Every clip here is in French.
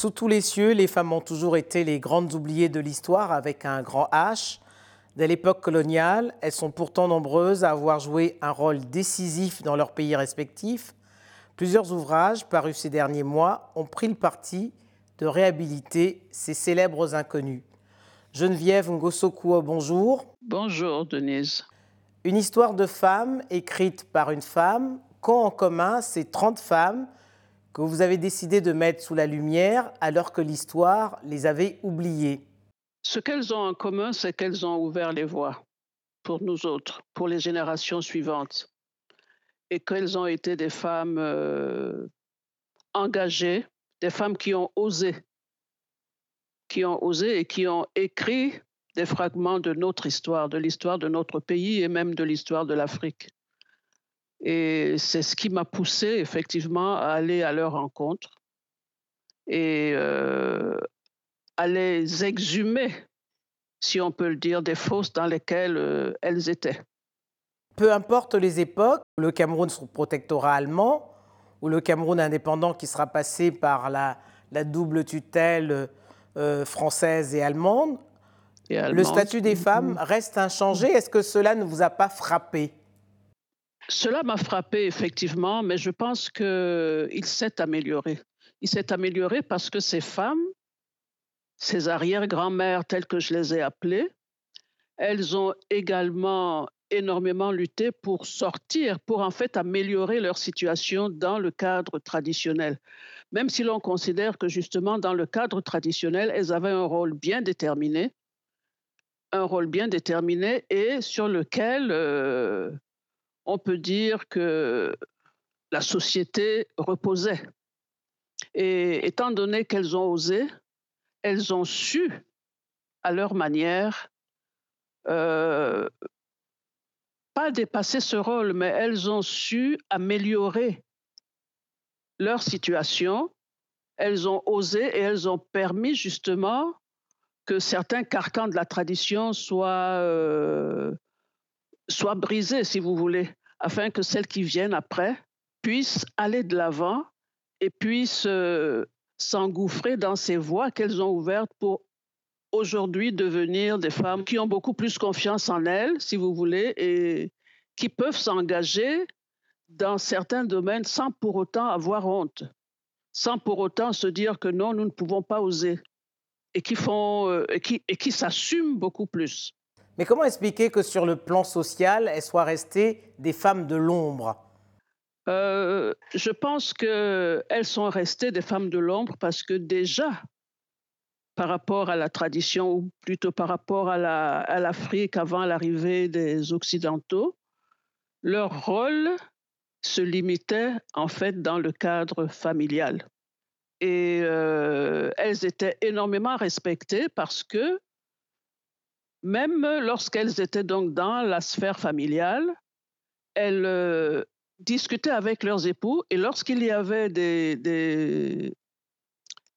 Sous tous les cieux, les femmes ont toujours été les grandes oubliées de l'histoire avec un grand H. Dès l'époque coloniale, elles sont pourtant nombreuses à avoir joué un rôle décisif dans leurs pays respectifs. Plusieurs ouvrages parus ces derniers mois ont pris le parti de réhabiliter ces célèbres inconnus. Geneviève Ngosokuo, bonjour. Bonjour Denise. Une histoire de femmes écrite par une femme qu'ont en commun ces 30 femmes que vous avez décidé de mettre sous la lumière alors que l'histoire les avait oubliées Ce qu'elles ont en commun, c'est qu'elles ont ouvert les voies pour nous autres, pour les générations suivantes, et qu'elles ont été des femmes euh, engagées, des femmes qui ont osé, qui ont osé et qui ont écrit des fragments de notre histoire, de l'histoire de notre pays et même de l'histoire de l'Afrique. Et c'est ce qui m'a poussé effectivement à aller à leur rencontre et euh, à les exhumer, si on peut le dire, des fosses dans lesquelles euh, elles étaient. Peu importe les époques, le Cameroun sous protectorat allemand ou le Cameroun indépendant qui sera passé par la, double tutelle euh, française et allemande, et le statut des femmes reste inchangé. Est-ce que cela ne vous a pas frappé? Cela m'a frappé effectivement, mais je pense qu'il s'est amélioré. Il s'est amélioré parce que ces femmes, ces arrière-grand-mères telles que je les ai appelées, elles ont également énormément lutté pour sortir, pour en fait améliorer leur situation dans le cadre traditionnel. Même si l'on considère que justement dans le cadre traditionnel, elles avaient un rôle bien déterminé, un rôle bien déterminé et sur lequel euh, on peut dire que la société reposait. Et étant donné qu'elles ont osé, elles ont su, à leur manière, euh, pas dépasser ce rôle, mais elles ont su améliorer leur situation. Elles ont osé et elles ont permis justement que certains carcans de la tradition soient, euh, soient brisés, si vous voulez afin que celles qui viennent après puissent aller de l'avant et puissent euh, s'engouffrer dans ces voies qu'elles ont ouvertes pour aujourd'hui devenir des femmes qui ont beaucoup plus confiance en elles, si vous voulez, et qui peuvent s'engager dans certains domaines sans pour autant avoir honte, sans pour autant se dire que non, nous ne pouvons pas oser, et qui font euh, et qui, et qui s'assument beaucoup plus. Mais comment expliquer que sur le plan social, elles soient restées des femmes de l'ombre? Euh, Je pense qu'elles sont restées des femmes de l'ombre parce que déjà, par rapport à la tradition, ou plutôt par rapport à l'Afrique avant l'arrivée des Occidentaux, leur rôle se limitait en fait dans le cadre familial. Et euh, elles étaient énormément respectées parce que même lorsqu'elles étaient donc dans la sphère familiale, elles euh, discutaient avec leurs époux et lorsqu'il y avait des, des,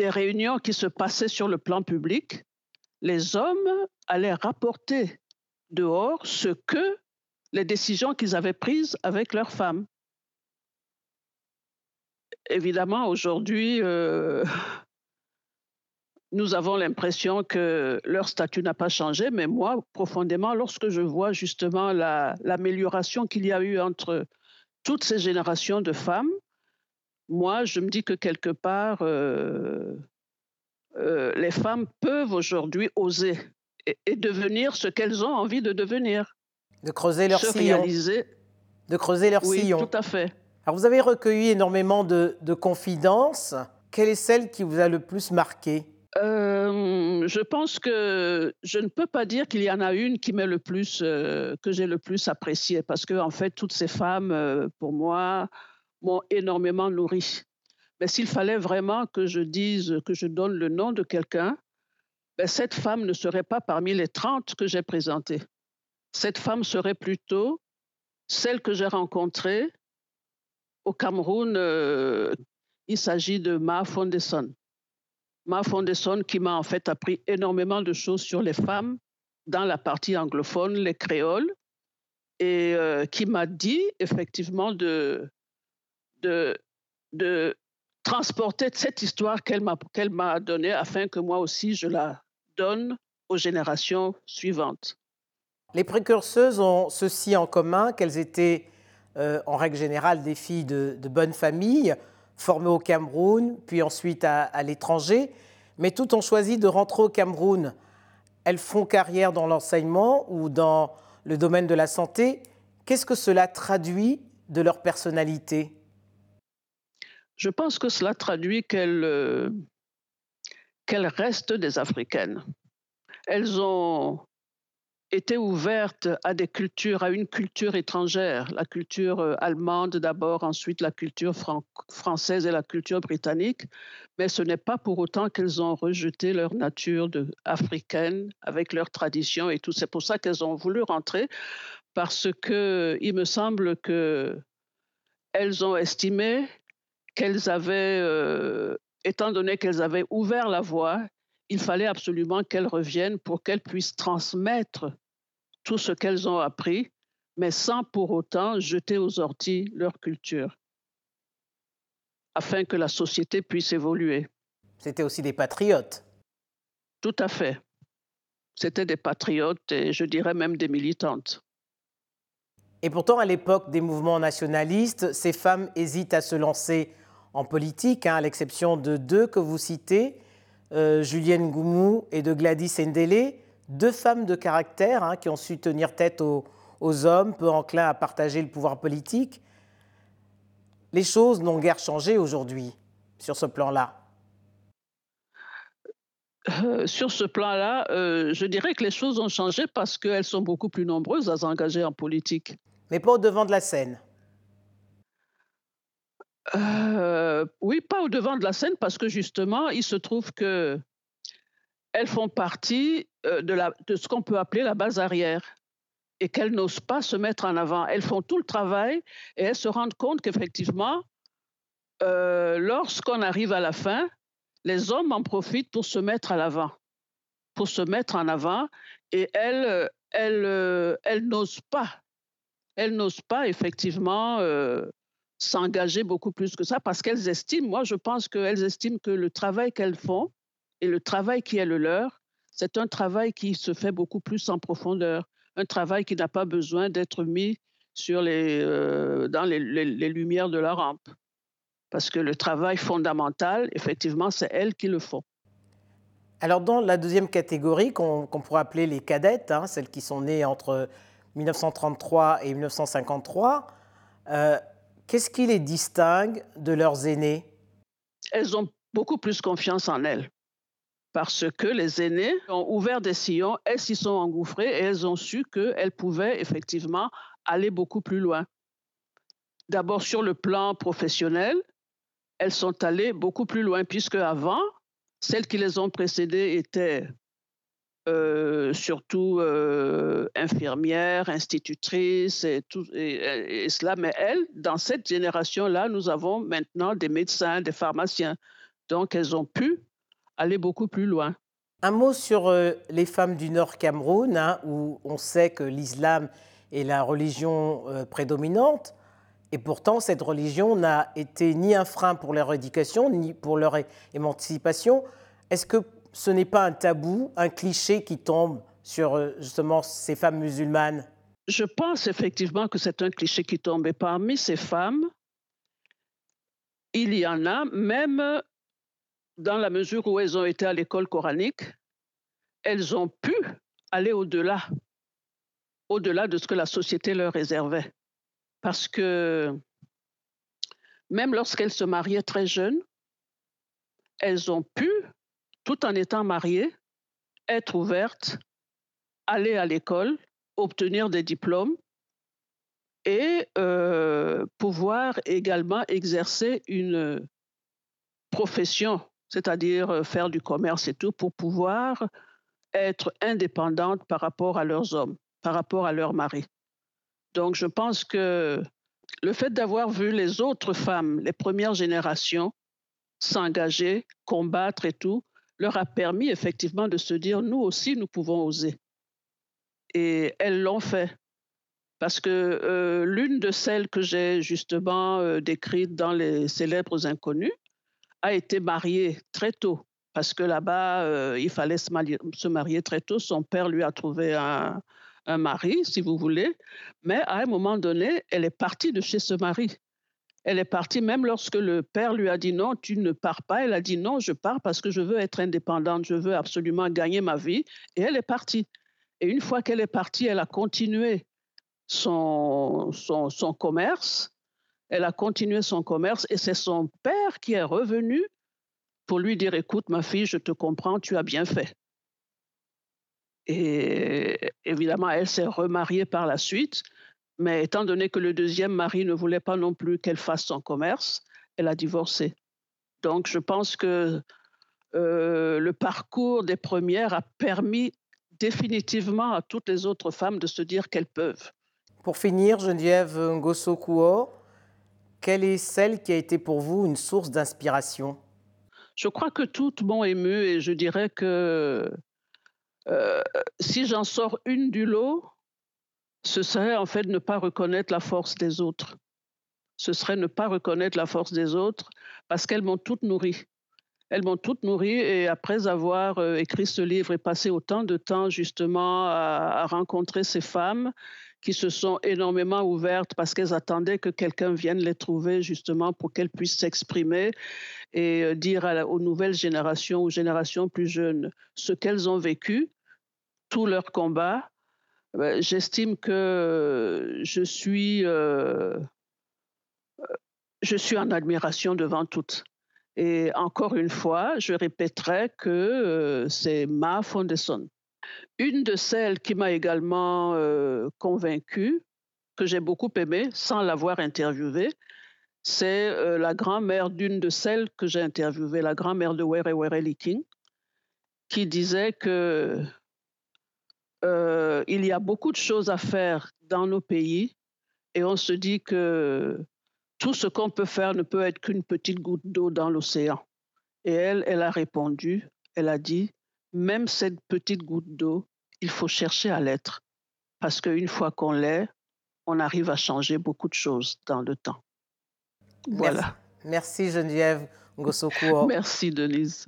réunions qui se passaient sur le plan public, les hommes allaient rapporter dehors ce que les décisions qu'ils avaient prises avec leurs femmes. Évidemment, aujourd'hui, euh, nous avons l'impression que leur statut n'a pas changé, mais moi, profondément, lorsque je vois justement l'amélioration qu'il y a eu entre toutes ces générations de femmes, moi, je me dis que quelque part, euh, euh, les femmes peuvent aujourd'hui oser et, devenir ce qu'elles ont envie de devenir. De creuser leur sillon. De creuser leur oui, sillon. tout à fait. Alors, vous avez recueilli énormément de, de confidences. Quelle est celle qui vous a le plus marqué? Euh, je pense que je ne peux pas dire qu'il y en a une qui m'est le plus, euh, que j'ai le plus appréciée, parce que en fait, toutes ces femmes, euh, pour moi, m'ont énormément nourri. Mais s'il fallait vraiment que je dise, que je donne le nom de quelqu'un, ben, cette femme ne serait pas parmi les 30 que j'ai présentées. Cette femme serait plutôt celle que j'ai rencontrée au Cameroun. il s'agit de Ma Fondesson. Ma Fondation qui m'a en fait appris énormément de choses sur les femmes dans la partie anglophone, les créoles, et euh, qui m'a dit effectivement de, de, de transporter cette histoire qu'elle m'a, qu'elle m'a donnée afin que moi aussi je la donne aux générations suivantes. Les précurseuses ont ceci en commun, qu'elles étaient euh, en règle générale des filles de, de bonne famille, formées au Cameroun, puis ensuite à, l'étranger, mais toutes ont choisi de rentrer au Cameroun. Elles font carrière dans l'enseignement ou dans le domaine de la santé. Qu'est-ce que cela traduit de leur personnalité? Je pense que cela traduit qu'elles, euh, restent des Africaines. Elles ont été ouvertes à des cultures, à une culture étrangère, la culture euh, allemande d'abord, ensuite la culture fran- française et la culture britannique, mais ce n'est pas pour autant qu'elles ont rejeté leur nature africaine avec leurs traditions et tout. C'est pour ça qu'elles ont voulu rentrer, parce que il me semble que elles ont estimé qu'elles avaient, euh, étant donné qu'elles avaient ouvert la voie, il fallait absolument qu'elles reviennent pour qu'elles puissent transmettre tout ce qu'elles ont appris, mais sans pour autant jeter aux orties leur culture, afin que la société puisse évoluer. C'était aussi des patriotes. Tout à fait. C'était des patriotes et je dirais même des militantes. Et pourtant, à l'époque des mouvements nationalistes, ces femmes hésitent à se lancer en politique, hein, à l'exception de deux que vous citez, euh, Julienne Goumou et de Gladys Ndele, deux femmes de caractère hein, qui ont su tenir tête aux, aux hommes, peu enclins à partager le pouvoir politique. Les choses n'ont guère changé aujourd'hui sur ce plan-là. Euh, sur ce plan-là, euh, je dirais que les choses ont changé parce qu'elles sont beaucoup plus nombreuses à s'engager en politique. Mais pas au devant de la scène. Euh, oui, pas au devant de la scène parce que justement, il se trouve que elles font partie euh, de, ce qu'on peut appeler la base arrière et qu'elles n'osent pas se mettre en avant. Elles font tout le travail et elles se rendent compte qu'effectivement, euh, lorsqu'on arrive à la fin, les hommes en profitent pour se mettre à l'avant, pour se mettre en avant et elles, elles, elles n'osent pas, elles n'osent pas effectivement s'engager beaucoup plus que ça parce qu'elles estiment, moi je pense qu'elles estiment que le travail qu'elles font et le travail qui est le leur, c'est un travail qui se fait beaucoup plus en profondeur, un travail qui n'a pas besoin d'être mis sur les, euh, dans les, les- lumières de la rampe. Parce que le travail fondamental, effectivement, c'est elles qui le font. Alors dans la deuxième catégorie, qu'on pourrait appeler les cadettes, hein, celles qui sont nées entre 1933 et 1953, euh, qu'est-ce qui les distingue de leurs aînés? Elles ont beaucoup plus confiance en elles. Parce que les aînés ont ouvert des sillons, elles s'y sont engouffrées et elles ont su qu'elles pouvaient effectivement aller beaucoup plus loin. D'abord sur le plan professionnel, elles sont allées beaucoup plus loin, puisque avant, celles qui les ont précédées étaient euh, surtout euh, infirmières, institutrices et, tout, et, cela. Mais elles, dans cette génération-là, nous avons maintenant des médecins, des pharmaciens. Donc, elles ont pu aller beaucoup plus loin. Un mot sur euh, les femmes du Nord Cameroun, hein, où on sait que l'islam est la religion prédominante, et pourtant cette religion n'a été ni un frein pour leur éducation, ni pour leur émancipation. Est-ce que ce n'est pas un tabou, un cliché qui tombe sur euh, justement ces femmes musulmanes Je pense effectivement que c'est un cliché qui tombe. Et parmi ces femmes, il y en a, même dans la mesure où elles ont été à l'école coranique, elles ont pu aller au-delà, au-delà de ce que la société leur réservait. Parce que même lorsqu'elles se mariaient très jeunes, elles ont pu, tout en étant mariées, être ouvertes, aller à l'école, obtenir des diplômes et euh, pouvoir également exercer une profession, c'est-à-dire euh, faire du commerce et tout, pour pouvoir être indépendantes par rapport à leurs hommes, par rapport à leurs maris. Donc je pense que le fait d'avoir vu les autres femmes, les premières générations, s'engager, combattre et tout, leur a permis effectivement de se dire, nous aussi, nous pouvons oser. Et elles l'ont fait. Parce que euh, l'une de celles que j'ai justement euh, décrites dans les célèbres inconnus, a été mariée très tôt parce que là-bas, euh, il fallait se marier, très tôt. Son père lui a trouvé un mari, si vous voulez, mais à un moment donné, elle est partie de chez ce mari. Elle est partie même lorsque le père lui a dit non, tu ne pars pas. Elle a dit non, je pars parce que je veux être indépendante, je veux absolument gagner ma vie. Et elle est partie. Et une fois qu'elle est partie, elle a continué son, son, commerce. Elle a continué son commerce et c'est son père qui est revenu pour lui dire, écoute, ma fille, je te comprends, tu as bien fait. Et évidemment, elle s'est remariée par la suite, mais étant donné que le deuxième mari ne voulait pas non plus qu'elle fasse son commerce, elle a divorcé. Donc, je pense que euh, le parcours des premières a permis définitivement à toutes les autres femmes de se dire qu'elles peuvent. Pour finir, Geneviève Ngosso quelle est celle qui a été pour vous une source d'inspiration? Je crois que toutes m'ont ému et je dirais que euh, si j'en sors une du lot, ce serait en fait ne pas reconnaître la force des autres. Ce serait ne pas reconnaître la force des autres parce qu'elles m'ont toutes nourrie. Elles m'ont toutes nourrie et après avoir euh, écrit ce livre et passé autant de temps justement à, rencontrer ces femmes qui se sont énormément ouvertes parce qu'elles attendaient que quelqu'un vienne les trouver justement pour qu'elles puissent s'exprimer et euh, dire aux nouvelles générations, aux générations plus jeunes, ce qu'elles ont vécu tout leur combat. Ben, j'estime que je suis, euh, je suis en admiration devant toutes. Et encore une fois, je répéterai que euh, c'est Ma Fondeson. Une de celles qui m'a également euh, convaincue, que j'ai beaucoup aimée sans l'avoir interviewée, c'est la grand-mère d'une de celles que j'ai interviewées, la grand-mère de Were Were King, qui disait que euh, il y a beaucoup de choses à faire dans nos pays et on se dit que tout ce qu'on peut faire ne peut être qu'une petite goutte d'eau dans l'océan. Et elle, elle a répondu, elle a dit, même cette petite goutte d'eau, il faut chercher à l'être. Parce qu'une fois qu'on l'est, on arrive à changer beaucoup de choses dans le temps. Voilà. Merci, Geneviève Ngossoko. Merci Denise.